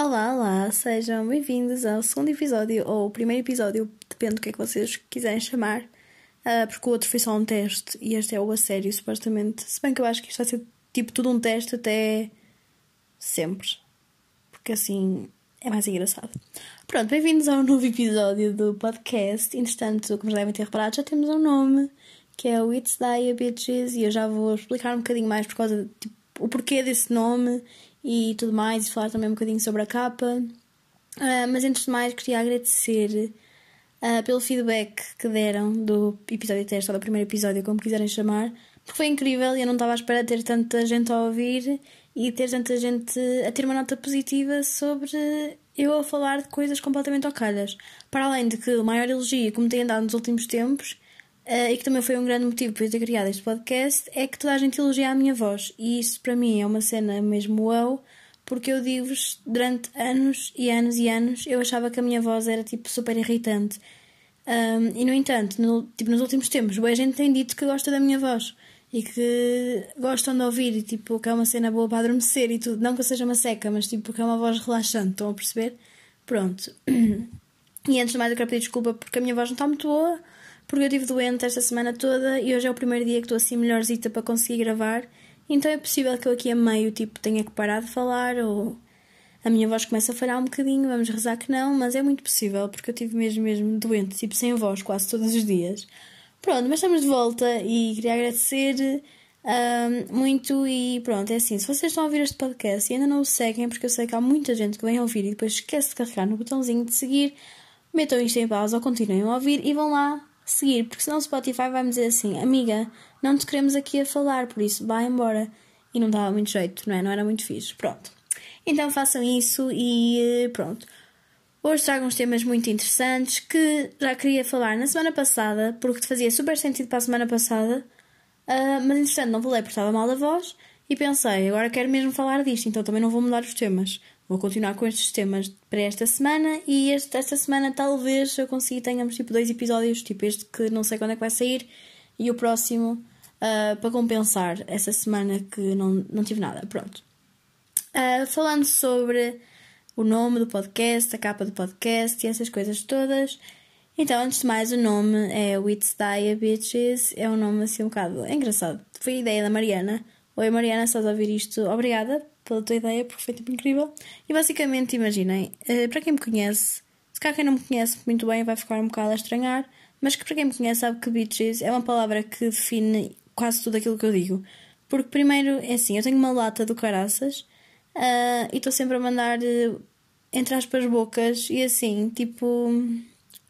Olá, olá, sejam bem-vindos ao segundo episódio, ou primeiro episódio, depende do que é que vocês quiserem chamar, uh, porque o outro foi só um teste e este é o a sério, supostamente. Se bem que eu acho que isto vai ser tipo tudo um teste até sempre, porque assim é mais engraçado. Pronto, bem-vindos ao novo episódio do podcast. Entretanto, como já devem ter reparado, já temos um nome que é o It's Dia Bitches e eu já vou explicar um bocadinho mais por causa tipo, o porquê desse nome e tudo mais, e falar também um bocadinho sobre a capa. Uh, mas antes de mais, queria agradecer uh, pelo feedback que deram do episódio teste ou do primeiro episódio, como quiserem chamar, porque foi incrível e eu não estava à espera de ter tanta gente a ouvir e ter tanta gente a ter uma nota positiva sobre eu a falar de coisas completamente ocalhas. Para além de que o maior elogio que me tem dado nos últimos tempos Uh, e que também foi um grande motivo para eu ter criado este podcast, é que toda a gente elogia a minha voz. E isso para mim é uma cena mesmo wow, porque eu digo-vos, durante anos e anos e anos, eu achava que a minha voz era tipo super irritante. Um, e no entanto, no, tipo, nos últimos tempos, a gente tem dito que gosta da minha voz e que gostam de ouvir e tipo que é uma cena boa para adormecer e tudo. Não que eu seja uma seca, mas tipo que é uma voz relaxante, estão a perceber? Pronto. E antes de mais eu quero pedir desculpa porque a minha voz não está muito boa porque eu estive doente esta semana toda e hoje é o primeiro dia que estou assim melhorzita para conseguir gravar. Então é possível que eu aqui a meio tipo tenha que parar de falar ou a minha voz começa a falhar um bocadinho, vamos rezar que não, mas é muito possível porque eu estive mesmo mesmo doente, tipo sem voz quase todos os dias. Pronto, mas estamos de volta e queria agradecer um, muito e pronto, é assim, se vocês estão a ouvir este podcast e ainda não o seguem, porque eu sei que há muita gente que vem ouvir e depois esquece de carregar no botãozinho de seguir, metam isto em pausa ou continuem a ouvir e vão lá seguir, porque senão o Spotify vai me dizer assim: Amiga, não te queremos aqui a falar, por isso vai embora. E não dava muito jeito, não é? Não era muito fixe. Pronto. Então façam isso e eh, pronto. Hoje trago uns temas muito interessantes que já queria falar na semana passada, porque fazia super sentido para a semana passada, uh, mas entretanto não falei porque estava mal a voz e pensei, agora quero mesmo falar disto, então também não vou mudar os temas. Vou continuar com estes temas para esta semana e este, esta semana talvez eu consiga tenhamos tipo dois episódios, tipo este que não sei quando é que vai sair e o próximo uh, para compensar essa semana que não, não tive nada. Pronto. Uh, falando sobre o nome do podcast, a capa do podcast e essas coisas todas. Então, antes de mais, o nome é Wits Die Bitches. É um nome assim um bocado engraçado. Foi ideia da Mariana. Oi Mariana, estás a ouvir isto? Obrigada pela tua ideia, porque foi tipo incrível. E basicamente, imaginem, uh, para quem me conhece, se calhar quem não me conhece muito bem vai ficar um bocado a estranhar, mas que para quem me conhece sabe que bitches é uma palavra que define quase tudo aquilo que eu digo. Porque primeiro, é assim, eu tenho uma lata do caraças uh, e estou sempre a mandar uh, entre aspas bocas e assim, tipo,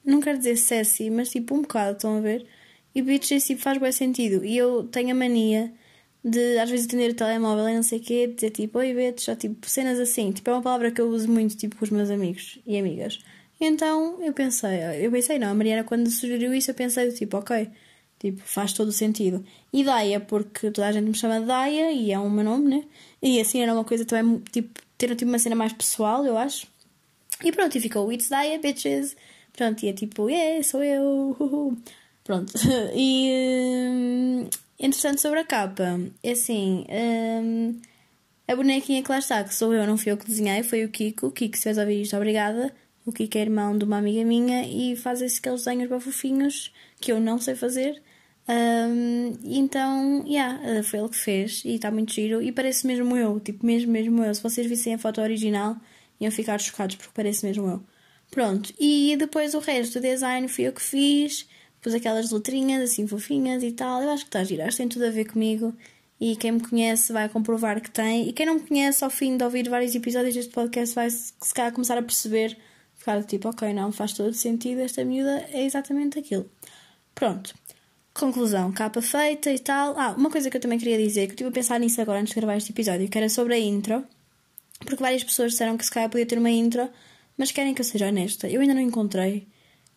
não quero dizer sexy, mas tipo um bocado, estão a ver? E bitches tipo, faz bem sentido. E eu tenho a mania de às vezes atender o telemóvel e não sei o quê, dizer tipo, oi Beto, já tipo cenas assim. Tipo, é uma palavra que eu uso muito tipo com os meus amigos e amigas. Então eu pensei, eu pensei, não, a Mariana quando sugeriu isso eu pensei tipo, ok, tipo, faz todo o sentido. E Daia, porque toda a gente me chama Daia e é o meu nome, né? E assim era uma coisa também, tipo, ter tipo, uma cena mais pessoal, eu acho. E pronto, e ficou It's Daia, bitches. Pronto, e é tipo, yeah, sou eu. Pronto. e. Interessante sobre a capa, é assim, hum, a bonequinha que lá está, que sou eu, não fui eu que desenhei, foi o Kiko. O Kiko, se vais ouvir isto, obrigada. O Kiko é irmão de uma amiga minha e faz esses aqueles desenhos bem fofinhos que eu não sei fazer. Um, então, yeah, eh, foi ele que fez e está muito giro e parece mesmo eu, tipo, mesmo, mesmo eu. Se vocês vissem a foto original, iam ficar chocados porque parece mesmo eu. Pronto, e depois o resto do design fui eu que fiz. Pus aquelas letrinhas assim fofinhas e tal. Eu acho que está a girar, tem tudo a ver comigo. E quem me conhece vai comprovar que tem. E quem não me conhece, ao fim de ouvir vários episódios deste podcast, vai se calhar começar a perceber. Ficar tipo, ok, não faz todo sentido, esta miúda é exatamente aquilo. Pronto. Conclusão, capa feita e tal. Ah, uma coisa que eu também queria dizer, que eu estive a pensar nisso agora antes de gravar este episódio, que era sobre a intro. Porque várias pessoas disseram que se calhar podia ter uma intro, mas querem que eu seja honesta. Eu ainda não encontrei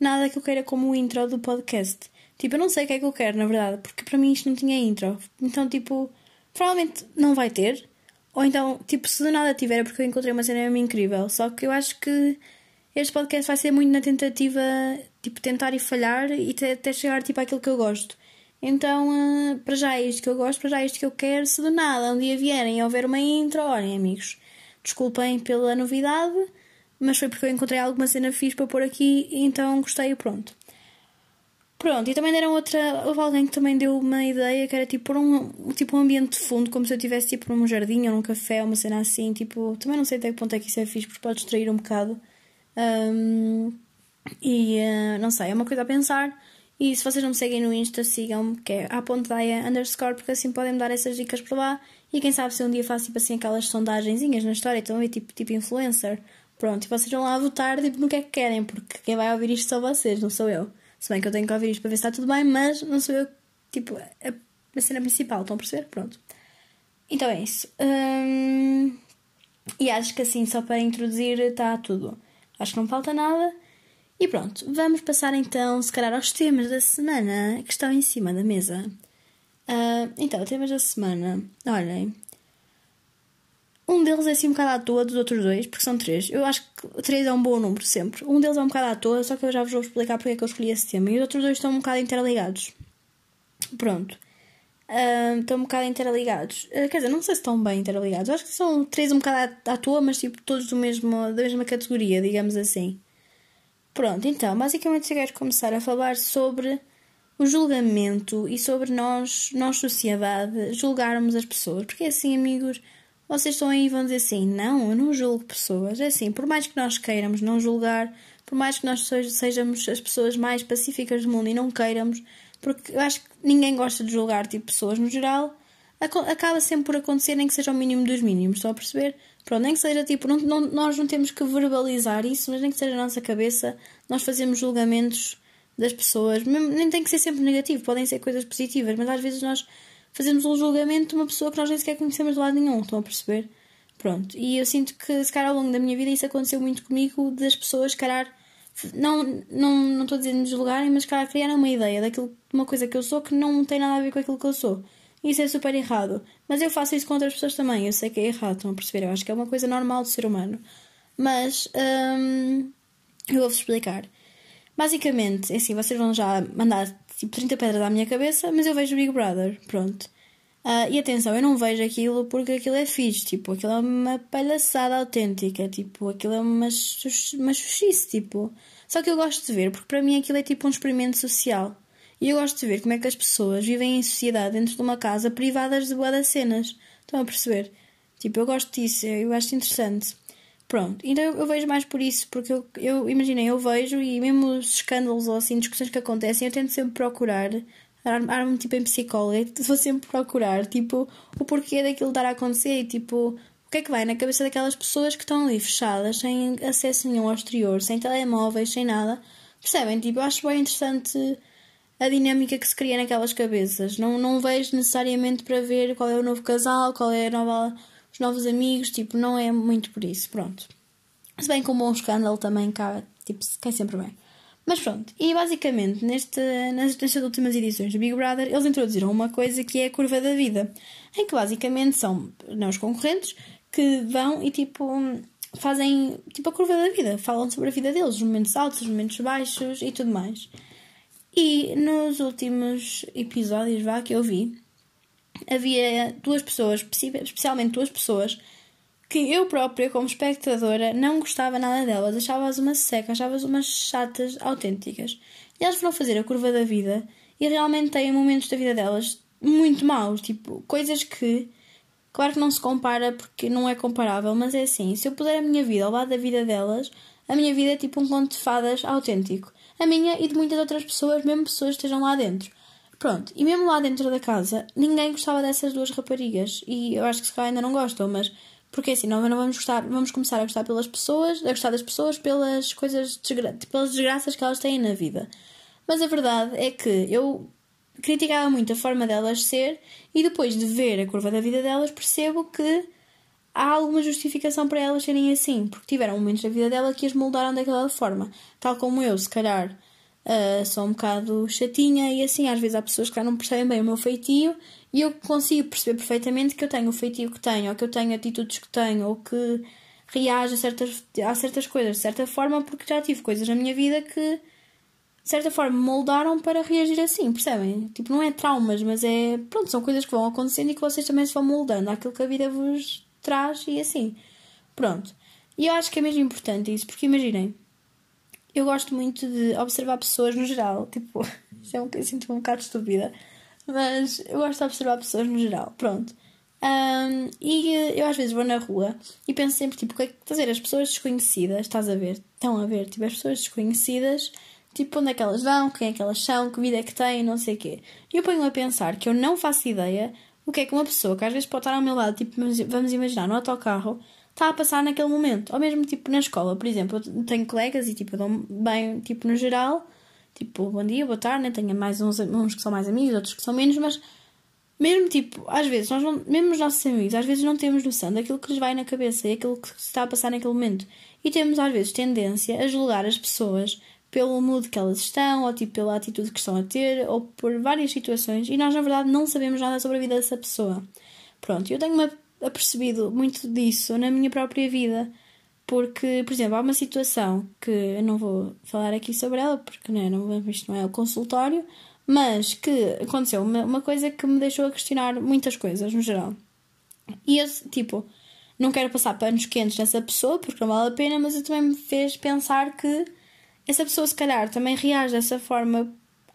nada que eu queira como o intro do podcast. Tipo, eu não sei o que é que eu quero, na verdade, porque para mim isto não tinha intro. Então, tipo, provavelmente não vai ter. Ou então, tipo, se de nada tiver é porque eu encontrei uma cena incrível. Só que eu acho que este podcast vai ser muito na tentativa, tipo, tentar e falhar e até chegar, tipo, àquilo que eu gosto. Então, uh, para já é isto que eu gosto, para já é isto que eu quero. Se de nada um dia vierem e houver uma intro, olhem, amigos, desculpem pela novidade, mas foi porque eu encontrei alguma cena fixe para pôr aqui então gostei e pronto. Pronto, e também deram outra. Houve alguém que também deu uma ideia que era tipo por um, tipo um ambiente de fundo, como se eu estivesse tipo num jardim ou num café, uma cena assim. Tipo, também não sei até que ponto é que isso é fixe, porque pode distrair um bocado. Um, e uh, não sei, é uma coisa a pensar. E se vocês não me seguem no Insta, sigam-me, que é a.daia underscore, porque assim podem me dar essas dicas por lá. E quem sabe se um dia faço tipo assim aquelas sondagenzinhas na história, então é tipo, tipo influencer. Pronto, e vocês vão lá votar tipo, no que é que querem, porque quem vai ouvir isto são vocês, não sou eu. Se bem que eu tenho que ouvir isto para ver se está tudo bem, mas não sou eu, tipo, a, a cena principal, estão a perceber? Pronto. Então é isso. Hum, e acho que assim, só para introduzir, está tudo. Acho que não falta nada. E pronto, vamos passar então, se calhar, aos temas da semana que estão em cima da mesa. Uh, então, temas da semana. Olhem, um deles é assim um bocado à toa dos outros dois, porque são três. Eu acho que três é um bom número sempre. Um deles é um bocado à toa, só que eu já vos vou explicar porque é que eu escolhi esse tema. E os outros dois estão um bocado interligados. Pronto. Estão um bocado interligados. Uh, quer dizer, não sei se estão bem interligados. Eu acho que são três um bocado à, à toa, mas tipo todos do mesmo, da mesma categoria, digamos assim. Pronto, então, basicamente eu quero começar a falar sobre o julgamento e sobre nós, nós sociedade, julgarmos as pessoas. Porque assim, amigos vocês estão aí e vão dizer assim: não, eu não julgo pessoas. É assim, por mais que nós queiramos não julgar, por mais que nós sejamos as pessoas mais pacíficas do mundo e não queiramos, porque eu acho que ninguém gosta de julgar tipo pessoas no geral, acaba sempre por acontecer, nem que seja o mínimo dos mínimos, estão a perceber? Pronto, nem que seja tipo, não, não, nós não temos que verbalizar isso, mas nem que seja na nossa cabeça, nós fazemos julgamentos das pessoas, nem tem que ser sempre negativo, podem ser coisas positivas, mas às vezes nós fazemos um julgamento de uma pessoa que nós nem sequer conhecemos de lado nenhum, estão a perceber? Pronto, e eu sinto que, se calhar, ao longo da minha vida isso aconteceu muito comigo, das pessoas, se calhar, não, não, não estou dizendo julgarem, mas, se calhar, criarem uma ideia daquilo, uma coisa que eu sou que não tem nada a ver com aquilo que eu sou. Isso é super errado. Mas eu faço isso com outras pessoas também, eu sei que é errado, estão a perceber? Eu acho que é uma coisa normal do ser humano. Mas, hum, eu vou-vos explicar. Basicamente, é assim, vocês vão já mandar tipo 30 pedras à minha cabeça, mas eu vejo Big Brother, pronto. Uh, e atenção, eu não vejo aquilo porque aquilo é fixe, tipo, aquilo é uma palhaçada autêntica, tipo, aquilo é uma, uma xuxice, tipo. Só que eu gosto de ver, porque para mim aquilo é tipo um experimento social. E eu gosto de ver como é que as pessoas vivem em sociedade dentro de uma casa privadas de boas cenas. Estão a perceber? Tipo, eu gosto disso, eu acho interessante. Pronto, então eu, vejo mais por isso, porque eu, eu imaginei, eu vejo e mesmo os escândalos ou assim, discussões que acontecem, eu tento sempre procurar, armo-me tipo em psicóloga, vou sempre procurar, tipo, o porquê daquilo estar a acontecer e tipo, o que é que vai na cabeça daquelas pessoas que estão ali fechadas, sem acesso nenhum ao exterior, sem telemóveis, sem nada. Percebem? Tipo, eu acho bem interessante a dinâmica que se cria naquelas cabeças. Não, não vejo necessariamente para ver qual é o novo casal, qual é a nova os novos amigos, tipo, não é muito por isso, pronto. Se bem que um bom escândalo também cá, tipo, cai sempre bem. Mas pronto, e basicamente neste, nestas últimas edições do Big Brother eles introduziram uma coisa que é a curva da vida, em que basicamente são não, os concorrentes que vão e tipo fazem tipo a curva da vida, falam sobre a vida deles, os momentos altos, os momentos baixos e tudo mais. E nos últimos episódios vá que eu vi, havia duas pessoas, especialmente duas pessoas, que eu própria, como espectadora, não gostava nada delas, achava-as uma seca, achava-as umas chatas autênticas. E elas foram fazer a curva da vida e realmente têm momentos da vida delas muito maus, tipo, coisas que, claro que não se compara porque não é comparável, mas é assim: se eu puser a minha vida ao lado da vida delas, a minha vida é tipo um conto de fadas autêntico. A minha e de muitas outras pessoas, mesmo pessoas que estejam lá dentro. Pronto, e mesmo lá dentro da casa, ninguém gostava dessas duas raparigas. E eu acho que se calhar ainda não gostam, mas. Porque assim, não, não vamos gostar, vamos começar a gostar pelas pessoas, a gostar das pessoas pelas coisas, desgra pelas desgraças que elas têm na vida. Mas a verdade é que eu criticava muito a forma delas ser e depois de ver a curva da vida delas percebo que há alguma justificação para elas serem assim, porque tiveram momentos da vida dela que as moldaram daquela forma. Tal como eu, se calhar, Uh, sou um bocado chatinha e assim, às vezes há pessoas que já não percebem bem o meu feitio e eu consigo perceber perfeitamente que eu tenho o feitio que tenho, ou que eu tenho atitudes que tenho, ou que reajo a certas, a certas coisas de certa forma, porque já tive coisas na minha vida que de certa forma moldaram para reagir assim, percebem? Tipo, não é traumas, mas é. Pronto, são coisas que vão acontecendo e que vocês também se vão moldando àquilo que a vida vos traz e assim. Pronto. E eu acho que é mesmo importante isso, porque imaginem, eu gosto muito de observar pessoas no geral. Tipo, isso é um, eu sinto um bocado estúpida, mas eu gosto de observar pessoas no geral. Pronto. Um, e eu às vezes vou na rua e penso sempre, tipo, que é estás a ver, as pessoas desconhecidas, estás a ver, estão a ver, tipo, as pessoas desconhecidas, tipo, onde é que elas vão, quem é que elas são, que vida é que têm, não sei o quê. E eu ponho-me a pensar que eu não faço ideia o que é que uma pessoa que às vezes pode estar ao meu lado, tipo, vamos imaginar, no autocarro, está a passar naquele momento. Ou mesmo, tipo, na escola, por exemplo, eu tenho colegas e, tipo, dou bem, tipo, no geral, tipo, bom dia, boa tarde, né? tenho mais uns, uns que são mais amigos, outros que são menos, mas mesmo tipo, às vezes, nós não, mesmo os nossos amigos, às vezes não temos noção daquilo que lhes vai na cabeça e aquilo que se está a passar naquele momento. E temos às vezes tendência a julgar as pessoas pelo mood que elas estão, ou tipo pela atitude que estão a ter, ou por várias situações, e nós na verdade não sabemos nada sobre a vida dessa pessoa. Pronto, eu tenho-me apercebido muito disso na minha própria vida, porque, por exemplo, há uma situação que eu não vou falar aqui sobre ela, porque né, não, isto não é o consultório, mas que aconteceu uma, uma coisa que me deixou a questionar muitas coisas no geral. E esse, tipo, não quero passar panos quentes nessa pessoa porque não vale a pena, mas eu também me fez pensar que essa pessoa, se calhar, também reage dessa forma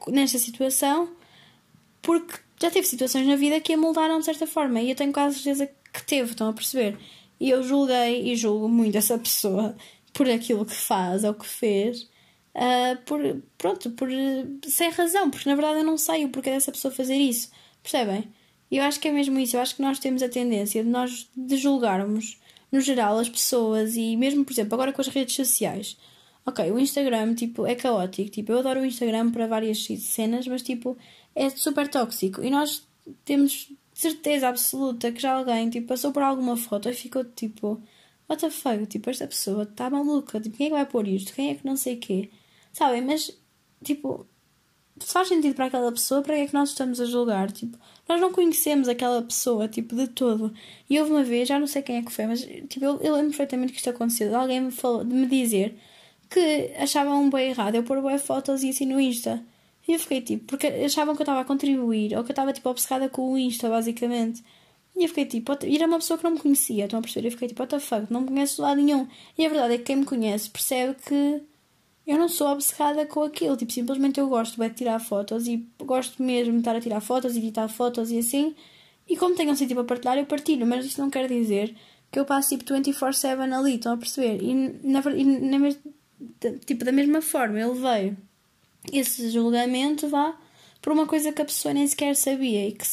nesta situação porque já teve situações na vida que a moldaram de certa forma e eu tenho quase certeza que teve, estão a perceber? E eu julguei e julgo muito essa pessoa por aquilo que faz ou que fez uh, por, pronto, por, sem razão, porque na verdade eu não sei o porquê dessa pessoa fazer isso, percebem? Eu acho que é mesmo isso, eu acho que nós temos a tendência de nós de julgarmos, no geral, as pessoas e mesmo, por exemplo, agora com as redes sociais. Ok, o Instagram, tipo, é caótico, tipo, eu adoro o Instagram para várias cenas, mas, tipo, é super tóxico e nós temos certeza absoluta que já alguém, tipo, passou por alguma foto e ficou, tipo, what the fuck, tipo, esta pessoa está maluca, tipo, quem é que vai pôr isto? Quem é que não sei o quê? Sabem? Mas, tipo, se faz sentido para aquela pessoa, para que é que nós estamos a julgar? Tipo, nós não conhecemos aquela pessoa, tipo, de todo. E houve uma vez, já não sei quem é que foi, mas, tipo, eu, eu lembro perfeitamente que isto aconteceu. Alguém me falou, de me dizer que achavam um bem errado eu pôr boas fotos e assim no Insta. E eu fiquei tipo, porque achavam que eu estava a contribuir, ou que eu estava tipo obcecada com o Insta, basicamente. E eu fiquei tipo, e era uma pessoa que não me conhecia, estão a perceber? Eu fiquei tipo, what the fuck, não me conhece de lado nenhum. E a verdade é que quem me conhece percebe que eu não sou obcecada com aquilo. Tipo, simplesmente eu gosto de tirar fotos e gosto mesmo de estar a tirar fotos e editar fotos e assim. E como tenho um sítio para partilhar, eu partilho. Mas isso não quer dizer que eu passe tipo 24-7 ali, estão a perceber? E, na, e na, tipo, da mesma forma, ele veio esse julgamento vá por uma coisa que a pessoa nem sequer sabia e que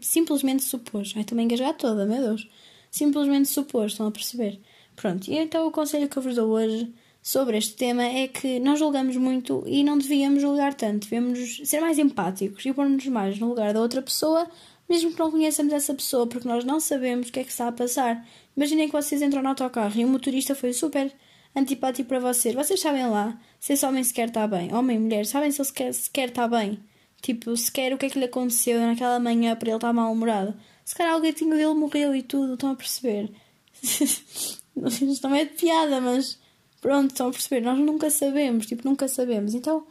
simplesmente supôs. Ai, também engasgar toda, meu Deus. Simplesmente supôs, estão a perceber? Pronto, e então o conselho que eu vos dou hoje sobre este tema é que nós julgamos muito e não devíamos julgar tanto. Devemos ser mais empáticos e pôr-nos mais no lugar da outra pessoa, mesmo que não conheçamos essa pessoa, porque nós não sabemos o que é que está a passar. Imaginem que vocês entram no autocarro e o motorista foi super antipático para vocês. Vocês sabem lá se esse homem sequer está bem. Homem, mulher, sabem se ele sequer, sequer está bem? Tipo, sequer o que é que lhe aconteceu naquela manhã para ele estar mal-humorado. Se calhar o gatinho dele morreu e tudo, estão a perceber? Isto não é de piada, mas Pronto, estão a perceber? Nós nunca sabemos, tipo, nunca sabemos. Então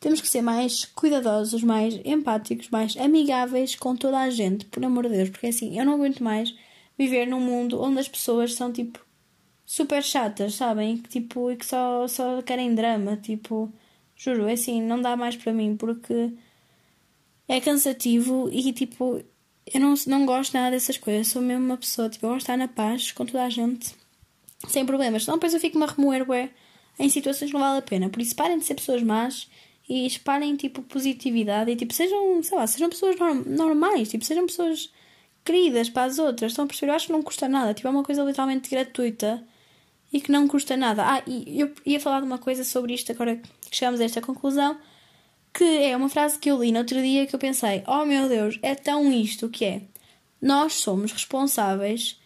temos que ser mais cuidadosos, mais empáticos, mais amigáveis com toda a gente, por amor de Deus, porque assim, eu não aguento mais viver num mundo onde as pessoas são tipo super chatas, sabem? Que, tipo, e que só, só querem drama, tipo, juro, é assim, não dá mais para mim porque é cansativo e tipo, eu não, não gosto nada dessas coisas, sou mesmo uma pessoa, tipo, eu gosto de estar na paz com toda a gente sem problemas. Senão depois eu fico-me a remoer ué, em situações que não vale a pena. Por isso parem de ser pessoas más e espalhem tipo positividade e tipo sejam, sei lá, sejam pessoas norm normais, tipo sejam pessoas queridas para as outras. Estão a perceber? Eu acho que não custa nada. Tipo, é uma coisa literalmente gratuita e que não custa nada. Ah, e eu ia falar de uma coisa sobre isto agora que chegamos a esta conclusão. Que é uma frase que eu li no outro dia que eu pensei: Oh meu Deus, é tão isto que é. Nós somos responsáveis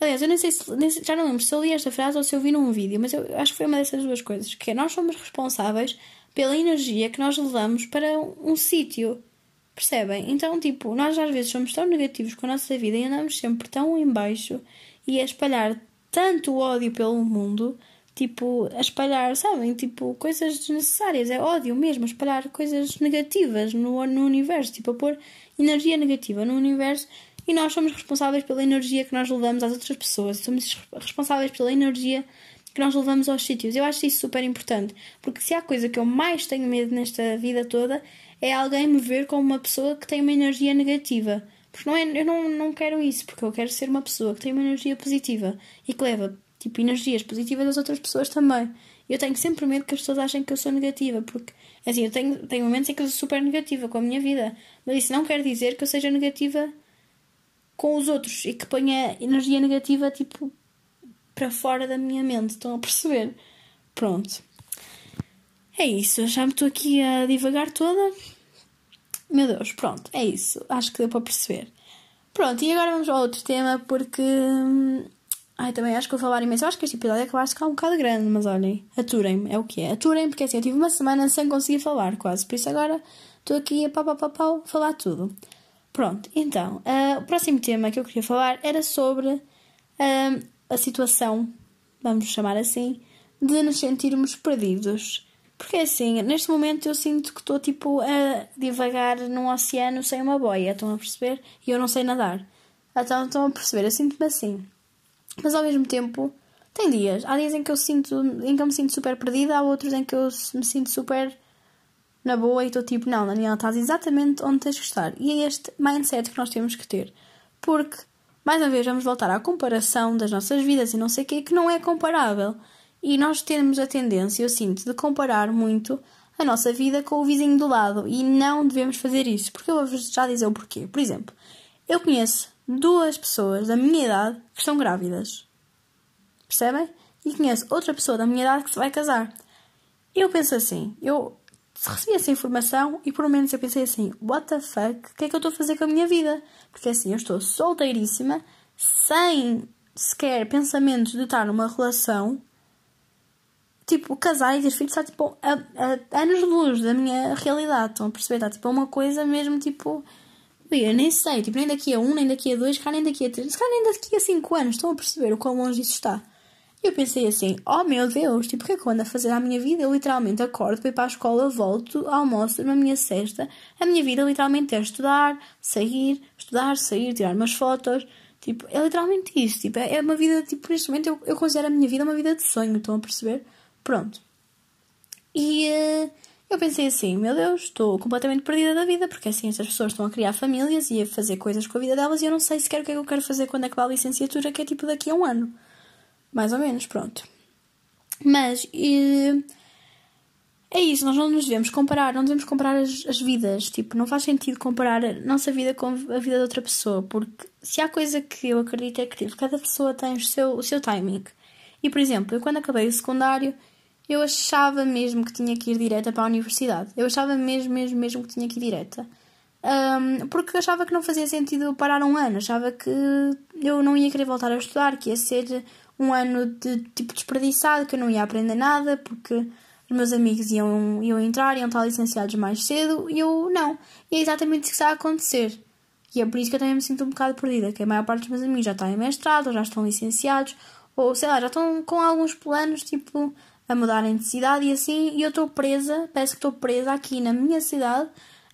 Aliás, eu nem sei se, já não lembro se eu li esta frase ou se eu vi num vídeo, mas eu acho que foi uma dessas duas coisas, que é nós somos responsáveis pela energia que nós levamos para um, um sítio. Percebem? Então, tipo, nós às vezes somos tão negativos com a nossa vida e andamos sempre tão em baixo e a espalhar tanto ódio pelo mundo, tipo, a espalhar, sabem? Tipo, coisas desnecessárias, é ódio mesmo, a espalhar coisas negativas no, no universo, tipo, a pôr energia negativa no universo e nós somos responsáveis pela energia que nós levamos às outras pessoas, somos responsáveis pela energia que nós levamos aos sítios. Eu acho isso super importante, porque se há coisa que eu mais tenho medo nesta vida toda é alguém me ver como uma pessoa que tem uma energia negativa. Porque não é, eu não, não quero isso, porque eu quero ser uma pessoa que tem uma energia positiva e que leva tipo, energias positivas às outras pessoas também. Eu tenho sempre medo que as pessoas achem que eu sou negativa, porque assim, eu tenho, tenho momentos em que eu sou super negativa com a minha vida, mas isso não quer dizer que eu seja negativa com os outros e que ponha energia negativa tipo para fora da minha mente. Estão a perceber? Pronto. É isso. Já me estou aqui a divagar toda. Meu Deus, pronto. É isso. Acho que deu para perceber. Pronto, e agora vamos ao outro tema porque. Hum, ai, também acho que vou falar imenso. Acho que este episódio que vai ficar um bocado grande, mas olhem, aturem-me, é o que é. Aturem, porque assim, eu tive uma semana sem conseguir falar quase. Por isso agora estou aqui a pau, pau, pau, pau, falar tudo. Pronto, então, uh, o próximo tema que eu queria falar era sobre uh, a situação, vamos chamar assim, de nos sentirmos perdidos. Porque assim, neste momento eu sinto que estou tipo a divagar num oceano sem uma boia, estão a perceber? E eu não sei nadar. Então estão a perceber, eu sinto-me assim. Mas ao mesmo tempo, tem dias. Há dias em que eu sinto, em que eu me sinto super perdida, há outros em que eu me sinto super na boa e estou tipo, não, Daniela, estás exatamente onde tens que estar. E é este mindset que nós temos que ter. Porque mais uma vez, vamos voltar à comparação das nossas vidas e não sei o quê, que não é comparável. E nós temos a tendência, eu sinto, de comparar muito a nossa vida com o vizinho do lado. E não devemos fazer isso, porque eu vou-vos já dizer o porquê. Por exemplo, eu conheço duas pessoas da minha idade que estão grávidas. Percebem? E conheço outra pessoa da minha idade que se vai casar. Eu penso assim, eu recebi essa informação e por momento eu pensei assim, what the fuck, o que é que eu estou a fazer com a minha vida? Porque assim, eu estou solteiríssima, sem sequer pensamentos de estar numa relação, tipo, casar e ter filhos está tipo a, a, anos de luz da minha realidade, estão a perceber? Está tipo uma coisa mesmo tipo. Eu nem sei, tipo, nem daqui a um, nem daqui a dois, nem daqui a três, nem daqui a cinco anos, estão a perceber o quão longe isso está. E eu pensei assim, oh meu Deus, tipo, o que é que eu ando a fazer à minha vida? Eu literalmente acordo, vou para a escola, volto, almoço na minha cesta. A minha vida literalmente é estudar, sair, estudar, sair, tirar umas fotos. Tipo, é literalmente isso. Tipo, é uma vida, tipo, neste momento eu, eu considero a minha vida uma vida de sonho, estão a perceber? Pronto. E uh, eu pensei assim, meu Deus, estou completamente perdida da vida, porque assim essas pessoas estão a criar famílias e a fazer coisas com a vida delas e eu não sei sequer o que é que eu quero fazer quando acabar a licenciatura, que é tipo daqui a um ano. Mais ou menos, pronto. Mas e, é isso, nós não nos devemos comparar, não devemos comparar as, as vidas. Tipo, não faz sentido comparar a nossa vida com a vida de outra pessoa, porque se há coisa que eu acredito é que tipo, cada pessoa tem o seu, o seu timing. E, por exemplo, eu quando acabei o secundário, eu achava mesmo que tinha que ir direta para a universidade. Eu achava mesmo, mesmo, mesmo que tinha que ir direta. Um, porque achava que não fazia sentido parar um ano. Achava que eu não ia querer voltar a estudar, que ia ser um ano de tipo desperdiçado, que eu não ia aprender nada, porque os meus amigos iam, iam entrar, iam estar licenciados mais cedo e eu não. E é exatamente isso que está a acontecer. E é por isso que eu também me sinto um bocado perdida, que a maior parte dos meus amigos já está em mestrado, ou já estão licenciados, ou sei lá, já estão com alguns planos, tipo, a mudarem de cidade e assim, e eu estou presa, parece que estou presa aqui na minha cidade,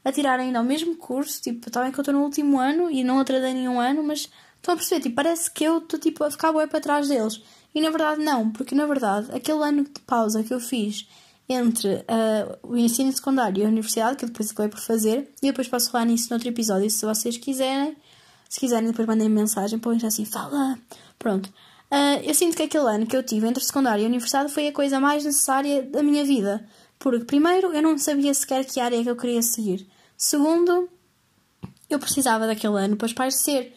a tirar ainda o mesmo curso, tipo, está bem que eu estou no último ano e não atrasei nenhum ano, mas Estão a perceber? Tipo, parece que eu estou tipo, a ficar bué para trás deles. E na verdade não, porque na verdade aquele ano de pausa que eu fiz entre uh, o ensino secundário e a universidade, que eu depois acabei por fazer, e depois posso falar nisso noutro episódio se vocês quiserem. Se quiserem, depois mandem mensagem eu assim, fala. Pronto. Uh, eu sinto que aquele ano que eu tive entre secundário e universidade foi a coisa mais necessária da minha vida. Porque, primeiro, eu não sabia sequer que área que eu queria seguir. Segundo, eu precisava daquele ano para esparecer.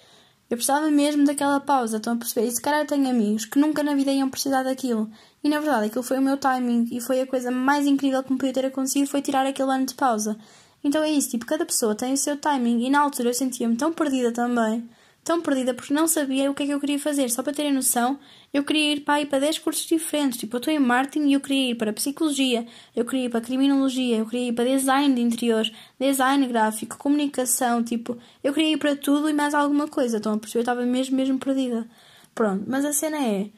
Eu precisava mesmo daquela pausa, estão a perceber? E se calhar tenho amigos que nunca na vida iam precisar daquilo. E na verdade aquilo foi o meu timing e foi a coisa mais incrível que me podia ter acontecido foi tirar aquele ano de pausa. Então é isso, tipo, cada pessoa tem o seu timing e na altura eu sentia-me tão perdida também tão perdida porque não sabia o que é que eu queria fazer. Só para terem noção, eu queria ir para, ir para 10 cursos diferentes. Tipo, eu estou em marketing e eu queria ir para psicologia, eu queria ir para criminologia, eu queria ir para design de interiores, design gráfico, comunicação. Tipo, eu queria ir para tudo e mais alguma coisa. Então, a perceber, eu estava mesmo, mesmo perdida. Pronto, mas a cena é.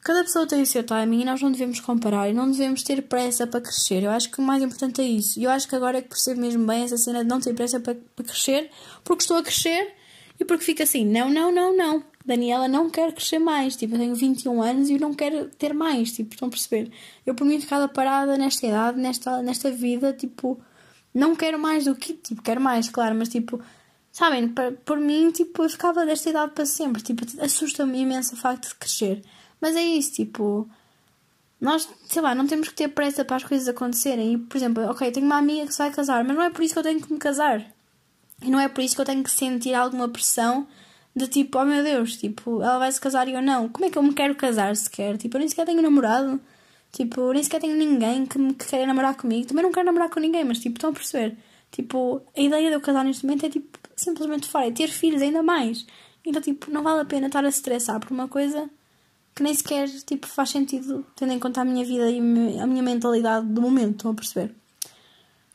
Cada pessoa tem o seu timing e nós não devemos comparar e não devemos ter pressa para crescer. Eu acho que o mais importante é isso. E eu acho que agora é que percebo mesmo bem essa cena de não ter pressa para, para crescer, porque estou a crescer E porque fica assim, não, não, não, não. Daniela não quer crescer mais. Tipo, eu tenho 21 anos e eu não quero ter mais. Tipo, estão a perceber? Eu, por mim, ficava parada nesta idade, nesta, nesta vida, tipo, não quero mais do que. Tipo, quero mais, claro, mas tipo, sabem, por, por mim, tipo, eu ficava desta idade para sempre. Tipo, assusta-me imenso o facto de crescer. Mas é isso, tipo. Nós, sei lá, não temos que ter pressa para as coisas acontecerem. E, por exemplo, ok, tenho uma amiga que se vai casar, mas não é por isso que eu tenho que me casar. E não é por isso que eu tenho que sentir alguma pressão de tipo, oh meu Deus, tipo, ela vai se casar e eu não. Como é que eu me quero casar sequer? Tipo, eu nem sequer tenho namorado. Tipo, eu nem sequer tenho ninguém que me que queira namorar comigo. Também não quero namorar com ninguém, mas tipo, estão a perceber? Tipo, a ideia de eu casar neste momento é tipo, simplesmente fora. É ter filhos ainda mais. Então, tipo, não vale a pena estar a se estressar por uma coisa que nem sequer tipo, faz sentido, tendo em conta a minha vida e a minha mentalidade do momento. Estão a perceber?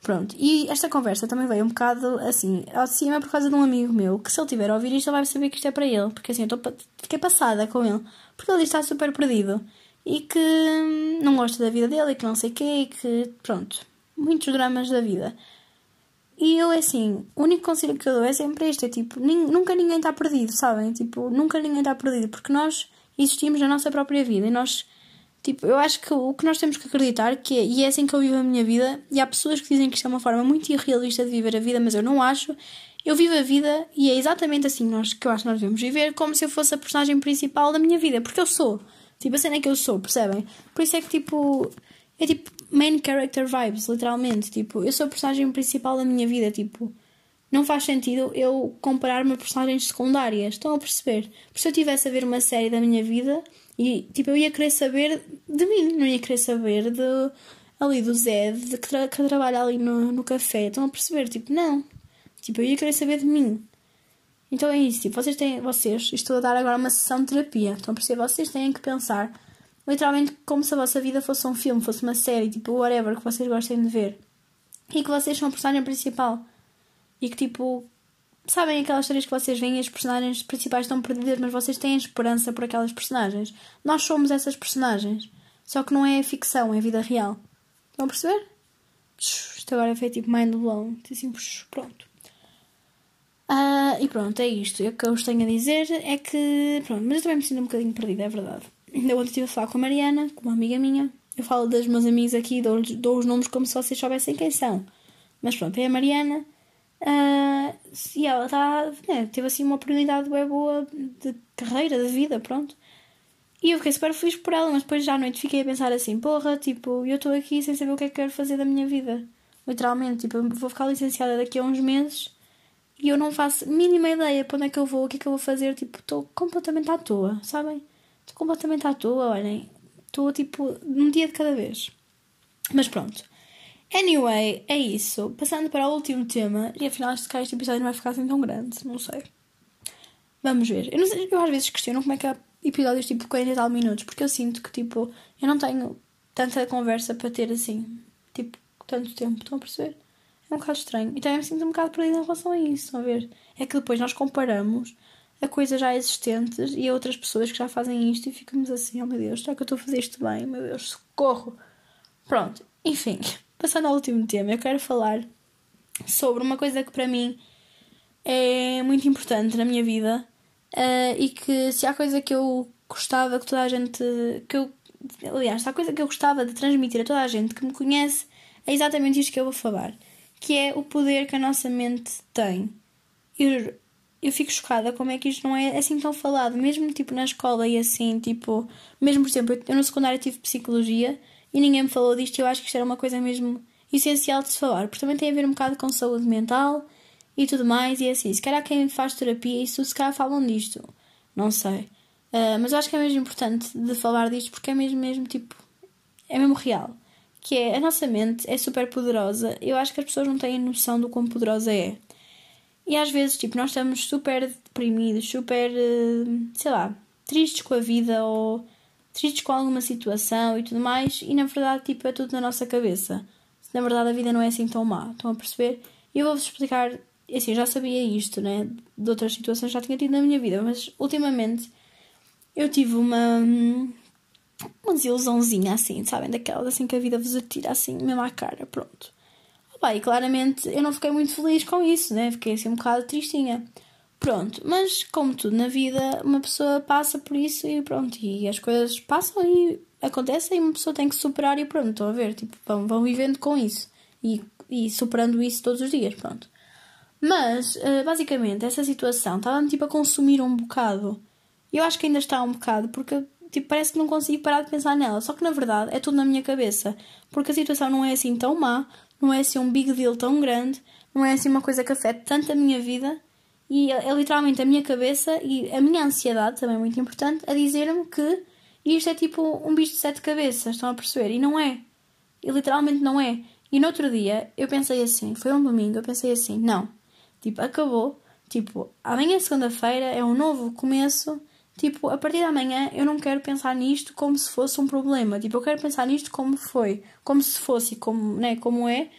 Pronto, e esta conversa também veio um bocado assim, ao de cima por causa de um amigo meu, que se ele tiver a ouvir isto, ele vai saber que isto é para ele, porque assim, eu tô, fiquei passada com ele, porque ele está super perdido e que hum, não gosta da vida dele e que não sei o quê, e que, pronto, muitos dramas da vida. E eu, assim, o único conselho que eu dou é sempre este: é tipo, nunca ninguém está perdido, sabem? Tipo, nunca ninguém está perdido, porque nós existimos na nossa própria vida e nós Tipo, eu acho que o que nós temos que acreditar que é, e é assim que eu vivo a minha vida, e há pessoas que dizem que isto é uma forma muito irrealista de viver a vida, mas eu não acho. Eu vivo a vida e é exatamente assim nós, que eu acho que nós devemos viver, como se eu fosse a personagem principal da minha vida, porque eu sou. Tipo, a cena é que eu sou, percebem? Por isso é que, tipo, é tipo main character vibes, literalmente. Tipo, eu sou a personagem principal da minha vida, tipo, não faz sentido eu comparar-me a personagens secundárias. Estão a perceber? Porque se eu estivesse a ver uma série da minha vida e tipo, eu ia querer saber de mim, não ia querer saber de ali do Zé, de que, tra que trabalha ali no, no café. Estão a perceber? Tipo, não. Tipo, eu ia querer saber de mim. Então é isso, tipo, vocês têm, vocês, estou a dar agora uma sessão de terapia. Estão a perceber? Vocês têm que pensar literalmente como se a vossa vida fosse um filme, fosse uma série, tipo, whatever que vocês gostem de ver. E que vocês são a personagem principal. E que tipo, Sabem aquelas histórias que vocês veem as personagens principais estão perdidas, mas vocês têm esperança por aquelas personagens? Nós somos essas personagens. Só que não é ficção, é vida real. Estão a perceber? Isto agora foi tipo mind blown. Assim, pronto. Uh, e pronto, é isto. O que eu vos tenho a dizer é que. Pronto, mas eu também me sinto um bocadinho perdida, é verdade. Ainda ontem estive a falar com a Mariana, com uma amiga minha. Eu falo dos meus amigos aqui, dou, dou os nomes como se vocês soubessem quem são. Mas pronto, é a Mariana. Uh, e ela está, né, teve assim uma oportunidade bem boa de carreira, de vida, pronto. E eu fiquei super feliz por ela, mas depois já à noite fiquei a pensar assim: porra, tipo, eu estou aqui sem saber o que é que quero fazer da minha vida. Literalmente, tipo, eu vou ficar licenciada daqui a uns meses e eu não faço mínima ideia para onde é que eu vou, o que é que eu vou fazer. Tipo, estou completamente à toa, sabem? Estou completamente à toa, olhem. Estou tipo, um dia de cada vez. Mas pronto. Anyway, é isso. Passando para o último tema, e afinal este, este episódio não vai ficar assim tão grande, não sei. Vamos ver. Eu, sei, eu às vezes questiono como é que há episódios tipo 40 e tal minutos, porque eu sinto que tipo, eu não tenho tanta conversa para ter assim, tipo, tanto tempo. Estão a perceber? É um bocado estranho. E também me sinto um bocado perdida em relação a isso. Estão a ver? É que depois nós comparamos a coisas já existentes e a outras pessoas que já fazem isto e ficamos assim, oh meu Deus, será que eu estou a fazer isto bem? Meu Deus, socorro! Pronto, enfim. Passando ao último tema, eu quero falar sobre uma coisa que para mim é muito importante na minha vida uh, e que se há coisa que eu gostava que toda a gente que eu aliás, se há coisa que eu gostava de transmitir a toda a gente que me conhece é exatamente isto que eu vou falar que é o poder que a nossa mente tem. Eu, eu fico chocada como é que isto não é assim tão falado mesmo tipo na escola e assim tipo mesmo por exemplo eu no secundário tive psicologia e ninguém me falou disto. Eu acho que isto era uma coisa mesmo essencial de se falar, porque também tem a ver um bocado com saúde mental e tudo mais. E é assim, se calhar quem faz terapia, isso se calhar falam disto. Não sei. Uh, mas eu acho que é mesmo importante de falar disto porque é mesmo, mesmo tipo. É mesmo real. Que é a nossa mente é super poderosa. Eu acho que as pessoas não têm noção do quão poderosa é. E às vezes, tipo, nós estamos super deprimidos, super, uh, sei lá, tristes com a vida ou tristes com alguma situação e tudo mais, e na verdade, tipo, é tudo na nossa cabeça. Na verdade, a vida não é assim tão má. Estão a perceber? E eu vou-vos explicar. Assim, eu já sabia isto, né? De outras situações já tinha tido na minha vida, mas ultimamente eu tive uma. uma desilusãozinha assim, sabem? Daquelas assim que a vida vos atira assim, mesmo à cara, pronto. Opa, e claramente eu não fiquei muito feliz com isso, né? Fiquei assim um bocado tristinha. Pronto, mas como tudo na vida, uma pessoa passa por isso e pronto, e as coisas passam e acontecem e uma pessoa tem que superar e pronto, estão a ver, tipo, vão, vão vivendo com isso e, e superando isso todos os dias, pronto. Mas, uh, basicamente, essa situação estava-me tipo a consumir um bocado. Eu acho que ainda está um bocado, porque tipo, parece que não consigo parar de pensar nela. Só que na verdade é tudo na minha cabeça. Porque a situação não é assim tão má, não é assim um big deal tão grande, não é assim uma coisa que afeta tanto a minha vida e é, é literalmente a minha cabeça e a minha ansiedade, também muito importante, a dizer-me que isto é tipo um bicho de sete cabeças, estão a perceber? E não é. E literalmente não é. E no outro dia eu pensei assim, foi um domingo, eu pensei assim, não, tipo, acabou, tipo, amanhã segunda-feira, é um novo começo, tipo, a partir de amanhã eu não quero pensar nisto como se fosse um problema, tipo, eu quero pensar nisto como foi, como se fosse, como, né, como é,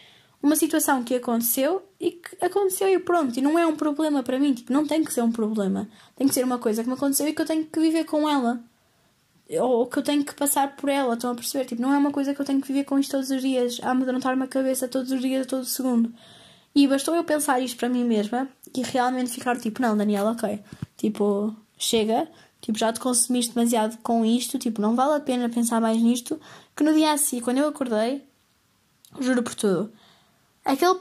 uma situação que aconteceu e que aconteceu e pronto, e não é um problema para mim, tipo, não tem que ser um problema. Tem que ser uma coisa que me aconteceu e que eu tenho que viver com ela. Ou que eu tenho que passar por ela, estão a perceber? Tipo, não é uma coisa que eu tenho que viver com isto todos os dias, a amedrontar-me a cabeça todos os dias, a todo segundo. E bastou eu pensar isto para mim mesma e realmente ficar tipo, não, Daniela, ok, tipo, chega, tipo, já te consumiste demasiado com isto, tipo, não vale a pena pensar mais nisto, que no dia assim, quando eu acordei, juro por tudo, aquele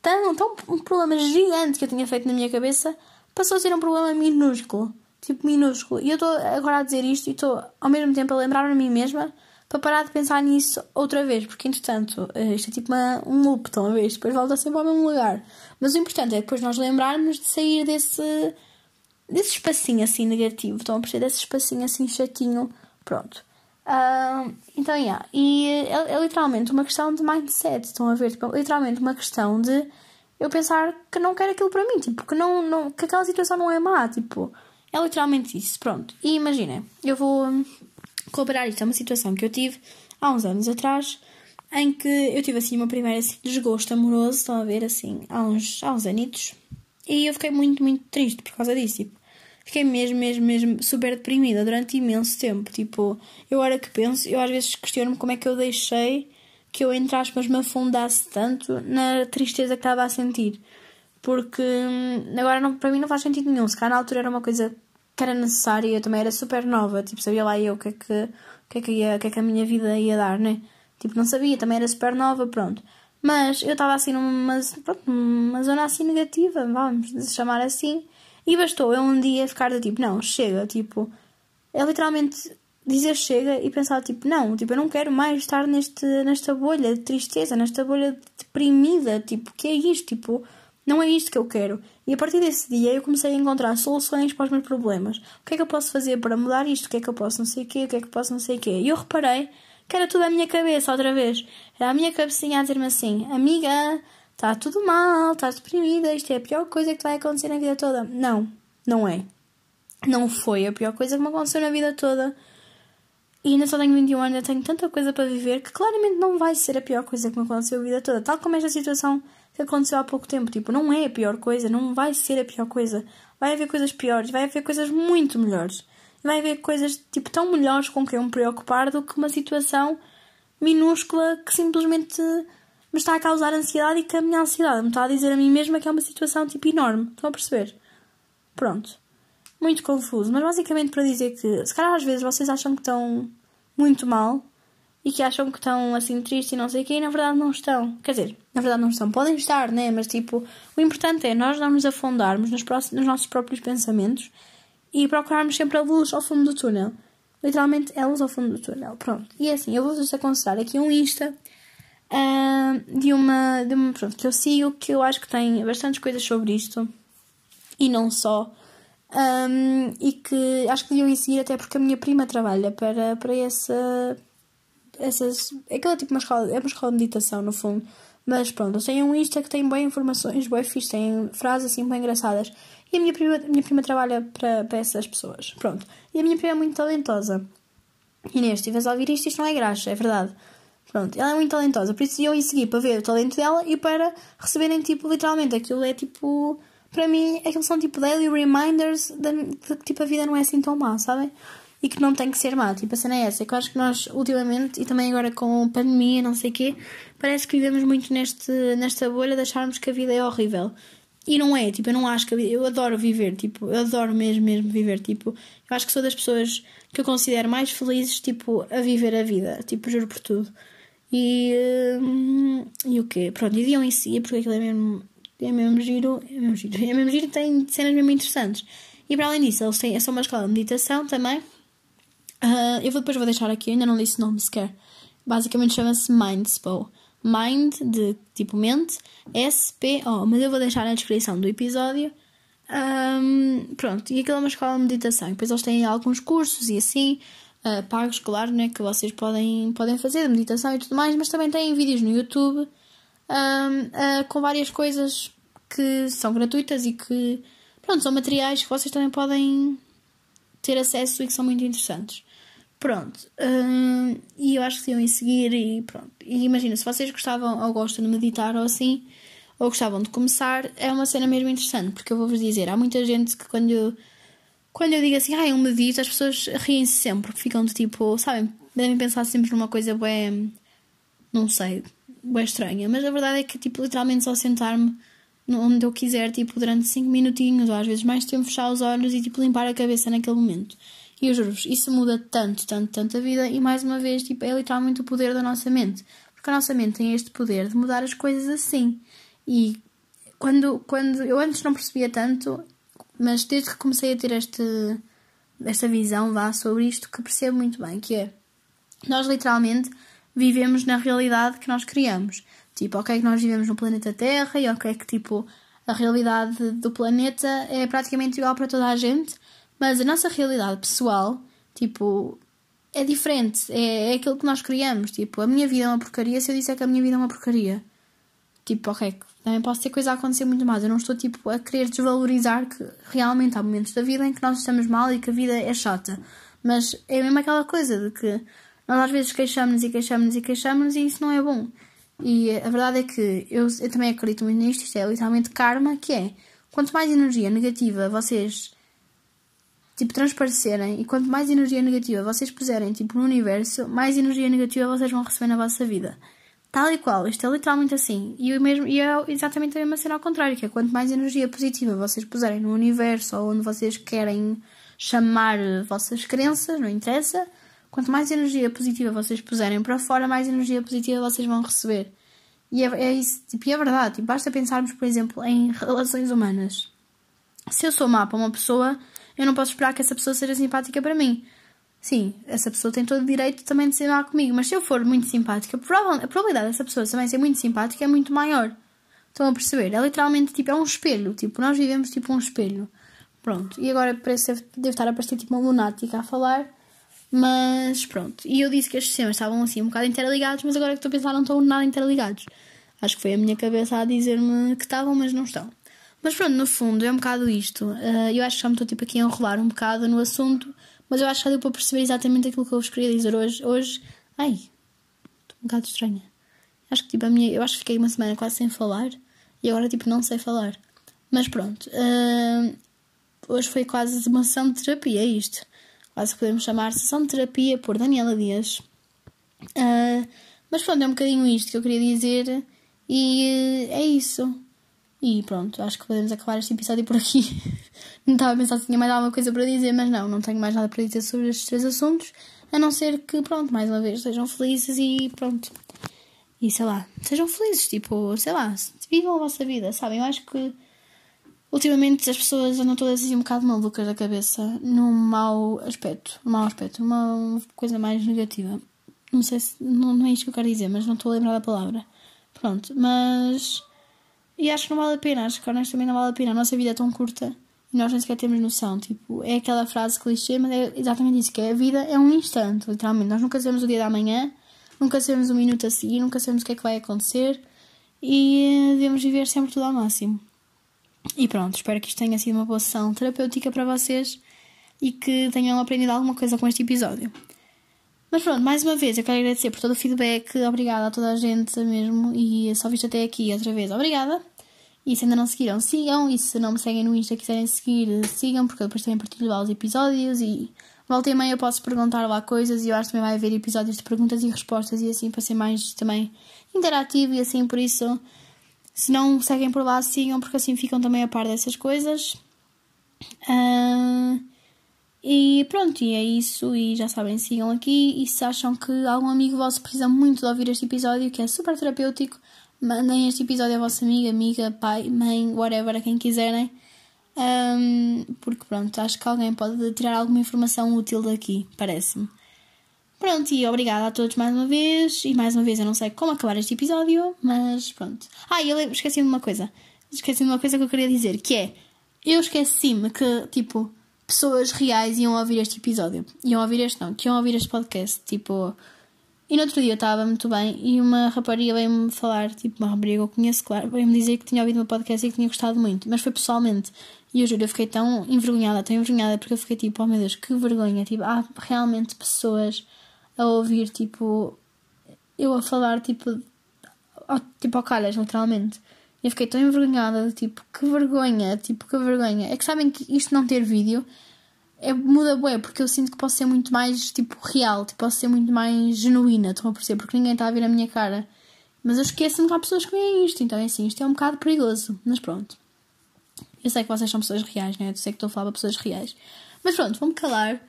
tão, tão um problema gigante que eu tinha feito na minha cabeça passou a ser um problema minúsculo. Tipo, minúsculo. E eu estou agora a dizer isto e estou ao mesmo tempo a lembrar-me a mim mesma para parar de pensar nisso outra vez, porque entretanto eh, isto é tipo uma, um loop, ver? Depois volta sempre ao mesmo lugar. Mas o importante é depois nós lembrarmos de sair desse, desse espacinho assim negativo, estão a perceber? Desse espacinho assim chatinho. Pronto. Então, yeah. E é, é, literalmente uma questão de mindset. Estão a ver? Tipo, literalmente uma questão de eu pensar que não quero aquilo para mim. Tipo, que, não, não, que aquela situação não é má. Tipo, é literalmente isso. Pronto. E imaginem, eu vou comparar isto a uma situação que eu tive há uns anos atrás em que eu tive assim uma primeira assim, desgosto amoroso. Estão a ver? Assim, há uns, há uns anitos. E eu fiquei muito, muito triste por causa disso. Tipo, fiquei mesmo, mesmo, mesmo super deprimida durante imenso tempo. Tipo, eu agora que penso, eu às vezes questiono-me como é que eu deixei que eu, entre aspas, me afundasse tanto na tristeza que estava a sentir. Porque hum, agora não, para mim não faz sentido nenhum. Se cá na altura era uma coisa que era necessária e eu também era super nova. Tipo, sabia lá eu o que é que, que, é que, ia, que, é que a minha vida ia dar, né? Tipo, não sabia, também era super nova, pronto. Mas eu estava assim numa, pronto, numa zona assim negativa, vamos chamar assim. E bastou eu um dia ficar do tipo, não, chega, tipo, é literalmente dizer chega e pensar tipo, não, tipo, eu não quero mais estar neste, nesta bolha de tristeza, nesta bolha deprimida, tipo, que é isto, tipo, não é isto que eu quero. E a partir desse dia eu comecei a encontrar soluções para os meus problemas. O que é que eu posso fazer para mudar isto? O que é que eu posso não sei o quê? O que é que eu posso não sei o quê? E eu reparei que era tudo a minha cabeça outra vez. Era a minha cabecinha a dizer-me assim, amiga, está tudo mal, estás deprimida, isto é a pior coisa que vai acontecer na vida toda. Não, não é. Não foi a pior coisa que me aconteceu na vida toda. E ainda só tenho 21 anos, ainda tenho tanta coisa para viver que claramente não vai ser a pior coisa que me aconteceu a vida toda. Tal como esta situação que aconteceu há pouco tempo. Tipo, não é a pior coisa, não vai ser a pior coisa. Vai haver coisas piores, vai haver coisas muito melhores. Vai haver coisas, tipo, tão melhores com que eu me preocupar do que uma situação minúscula que simplesmente me está a causar ansiedade e que a minha ansiedade me está a dizer a mim mesma que é uma situação tipo enorme. Estão a perceber? Pronto. Muito confuso, mas basicamente para dizer que se calhar às vezes vocês acham que estão muito mal e que acham que estão assim tristes e não sei o quê, e na verdade não estão. Quer dizer, na verdade não estão. Podem estar, né? Mas tipo, o importante é nós não nos afundarmos nos, próximos, nos nossos próprios pensamentos e procurarmos sempre a luz ao fundo do túnel. Literalmente a luz ao fundo do túnel. Pronto. E é assim, eu vou-vos aconselhar aqui um Insta de, uma, de uma. Pronto, que eu sigo, que eu acho que tem bastantes coisas sobre isto e não só. Um, e que acho que deviam ir seguir até porque a minha prima trabalha para, para essa. Essas, aquela tipo uma escola, é uma escola de meditação no fundo. Mas pronto, tenho um Insta que tem boas informações, boas fixe, tem frases assim bem engraçadas. E a minha prima, a minha prima trabalha para, para essas pessoas. Pronto. E a minha prima é muito talentosa. Inês, se estiveres a ouvir isto, isto não é graxa, é verdade. Pronto, ela é muito talentosa, por isso iam ir seguir para ver o talento dela e para receberem, tipo, literalmente, aquilo é tipo. Para mim, aquilo são tipo daily reminders de, que tipo, a vida não é assim tão má, sabem? E que não tem que ser má. Tipo, a cena é essa. É que eu acho que nós, ultimamente, e também agora com pandemia, não sei o quê, parece que vivemos muito neste, nesta bolha de acharmos que a vida é horrível. E não é, tipo, eu não acho que. Eu adoro viver, tipo, eu adoro mesmo, mesmo viver, tipo, eu acho que sou das pessoas que eu considero mais felizes, tipo, a viver a vida, tipo, juro por tudo. E. Hum, e o quê? Pronto, e diam em si, porque aquilo é mesmo. É mesmo giro, é mesmo giro, é mesmo giro, tem cenas mesmo interessantes. E para além disso, eles têm, são uma escola de meditação também. Uh, eu vou, depois vou deixar aqui, ainda não disse o nome sequer. Basicamente chama-se Mindspo. Mind, de tipo mente, S-P-O. Mas eu vou deixar na descrição do episódio. Um, pronto, e aquilo é uma escola de meditação. E depois eles têm alguns cursos e assim, uh, pagos, claro, né, que vocês podem, podem fazer de meditação e tudo mais, mas também têm vídeos no YouTube um, uh, com várias coisas que são gratuitas e que, pronto, são materiais que vocês também podem ter acesso e que são muito interessantes. Pronto. E eu acho que iam em seguir e pronto. E imagina, se vocês gostavam ou gostam de meditar ou assim, ou gostavam de começar, é uma cena mesmo interessante, porque eu vou-vos dizer, há muita gente que quando quando eu digo assim, ah, eu medito, as pessoas riem-se sempre, ficam de tipo, sabem, devem pensar sempre numa coisa bem, não sei, bem estranha, mas a verdade é que, tipo, literalmente só sentar-me onde eu quiser, tipo, durante 5 minutinhos, ou às vezes mais tempo, fechar os olhos e, tipo, limpar a cabeça naquele momento. E eu juro-vos, isso muda tanto, tanto, tanto a vida e mais uma vez, tipo, é literalmente o poder da nossa mente. Porque a nossa mente tem este poder de mudar as coisas assim. E quando, quando eu antes não percebia tanto, mas desde que comecei a ter este, esta visão vá sobre isto, que percebo muito bem, que é nós literalmente vivemos na realidade que nós criamos. Tipo, ok que nós vivemos no planeta Terra e ok que tipo a realidade do planeta é praticamente igual para toda a gente, mas a nossa realidade pessoal, tipo, é diferente. É, é aquilo que nós criamos. Tipo, a minha vida é uma porcaria se eu disser que a minha vida é uma porcaria. Tipo, ok, também posso ter coisa a acontecer muito mais. Eu não estou, tipo, a querer desvalorizar que realmente há momentos da vida em que nós estamos mal e que a vida é chata. Mas é mesmo aquela coisa de que nós às vezes queixamos e queixamos e queixamos e isso não é bom. E a verdade é que eu, eu também acredito muito nisto, isto é literalmente karma, que é quanto mais energia negativa vocês tipo, transparecerem e quanto mais energia negativa vocês puserem, tipo, no universo, mais energia negativa vocês vão receber na vossa vida. Tal e qual, isto é literalmente assim. E, eu mesmo, e é exatamente a mesma cena ao contrário, que é quanto mais energia positiva vocês puserem no universo ou onde vocês querem chamar vossas crenças, não interessa, quanto mais energia positiva vocês puserem para fora, mais energia positiva vocês vão receber. E é, é isso, tipo, e é verdade, tipo, basta pensarmos, por exemplo, em relações humanas. Se eu sou má para uma pessoa, eu não posso esperar que essa pessoa seja simpática para mim. Sim, essa pessoa tem todo o direito também de ser má comigo, mas se eu for muito simpática, a probabilidade dessa pessoa também ser muito simpática é muito maior. Estão a perceber? É literalmente tipo, é um espelho. Tipo, nós vivemos tipo um espelho. Pronto. E agora parece deve estar a parecer tipo uma lunática a falar. Mas pronto. E eu disse que estes sistemas estavam assim um bocado interligados, mas agora que estou a pensar não estão nada interligados. Acho que foi a minha cabeça a dizer-me que estavam, mas não estão. Mas pronto, no fundo é um bocado isto. Uh, eu acho que já me estou tipo, aqui a enrolar um bocado no assunto, mas eu acho que já deu para perceber exatamente aquilo que eu vos queria dizer hoje. Hoje, ai, estou um bocado estranha. Acho que tipo a minha, eu acho que fiquei uma semana quase sem falar e agora tipo não sei falar. Mas pronto, uh, hoje foi quase uma sessão de terapia, é isto. Quase podemos chamar sessão de terapia por Daniela Dias. Uh, mas pronto, é um bocadinho isto que eu queria dizer e é isso. E pronto, acho que podemos acabar este episódio por aqui. não estava a pensar se tinha mais alguma coisa para dizer, mas não, não tenho mais nada para dizer sobre estes três assuntos, a não ser que, pronto, mais uma vez, sejam felizes e pronto. E sei lá, sejam felizes, tipo, sei lá, vivam a vossa vida, sabem? Eu acho que ultimamente as pessoas andam todas assim um bocado malucas da cabeça, num mau aspecto, num mau aspecto, uma coisa mais negativa. Não sei se, não, não é isto que eu quero dizer, mas não estou a lembrar da palavra. Pronto, mas e acho que não vale a pena, acho que honestamente não vale a pena. A nossa vida é tão curta e nós nem sequer temos noção. Tipo, é aquela frase clichê, mas é exatamente isso: que é a vida é um instante, literalmente. Nós nunca sabemos o dia da manhã, nunca sabemos o minuto a seguir, nunca sabemos o que é que vai acontecer e devemos viver sempre tudo ao máximo. E pronto, espero que isto tenha sido uma boa sessão terapêutica para vocês e que tenham aprendido alguma coisa com este episódio. Mas pronto, mais uma vez eu quero agradecer por todo o feedback. Obrigada a toda a gente mesmo. E só visto até aqui outra vez. Obrigada. E se ainda não seguiram, sigam. E se não me seguem no Insta quiserem seguir, sigam, porque eu depois também partilho lá os episódios. E volta e meia eu posso perguntar lá coisas. E eu acho que também vai haver episódios de perguntas e respostas. E assim, para ser mais também interativo. E assim, por isso, Se não seguem por lá, sigam, porque assim ficam também a par dessas coisas. Uh, e pronto, e é isso. E já sabem, sigam aqui. E se acham que algum amigo vosso precisa muito de ouvir este episódio, que é super terapêutico, mandem este episódio à vossa amiga, amiga, pai, mãe, whatever, a quem quiserem. Um, porque pronto, acho que alguém pode tirar alguma informação útil daqui, parece-me. Pronto, e obrigada a todos mais uma vez. E mais uma vez, eu não sei como acabar este episódio, mas pronto. Ah, eu esqueci-me de uma coisa. Esqueci-me de uma coisa que eu queria dizer, que é... Eu esqueci-me que, tipo, pessoas reais iam ouvir este episódio. Iam ouvir este, não, que iam ouvir este podcast. Tipo... E no outro dia eu estava muito bem e uma rapariga veio-me falar, tipo, uma rapariga que eu conheço, claro, veio-me dizer que tinha ouvido meu podcast e que tinha gostado muito. Mas foi pessoalmente. E eu juro, eu fiquei tão envergonhada, tão envergonhada, porque eu fiquei tipo, oh meu Deus, que vergonha. Tipo, há realmente pessoas a ouvir, tipo, eu a falar, tipo, ao, tipo ao calhas, literalmente. E eu fiquei tão envergonhada, tipo, que vergonha, tipo, que vergonha. É que sabem que isto não ter vídeo é, muda bué, porque eu sinto que posso ser muito mais, tipo, real, tipo, posso ser muito mais genuína, estão a perceber? Porque ninguém está a ver a minha cara. Mas eu esqueço-me que há pessoas que veem isto, então é assim, isto é um bocado perigoso. Mas pronto. Eu sei que vocês são pessoas reais, né? Eu sei que estou a falar para pessoas reais. Mas pronto, vou-me calar.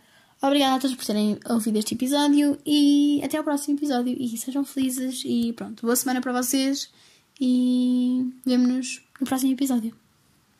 Obrigada a todos por terem ouvido este episódio e até ao próximo episódio. E sejam felizes e pronto. Boa semana para vocês e vemo-nos no próximo episódio.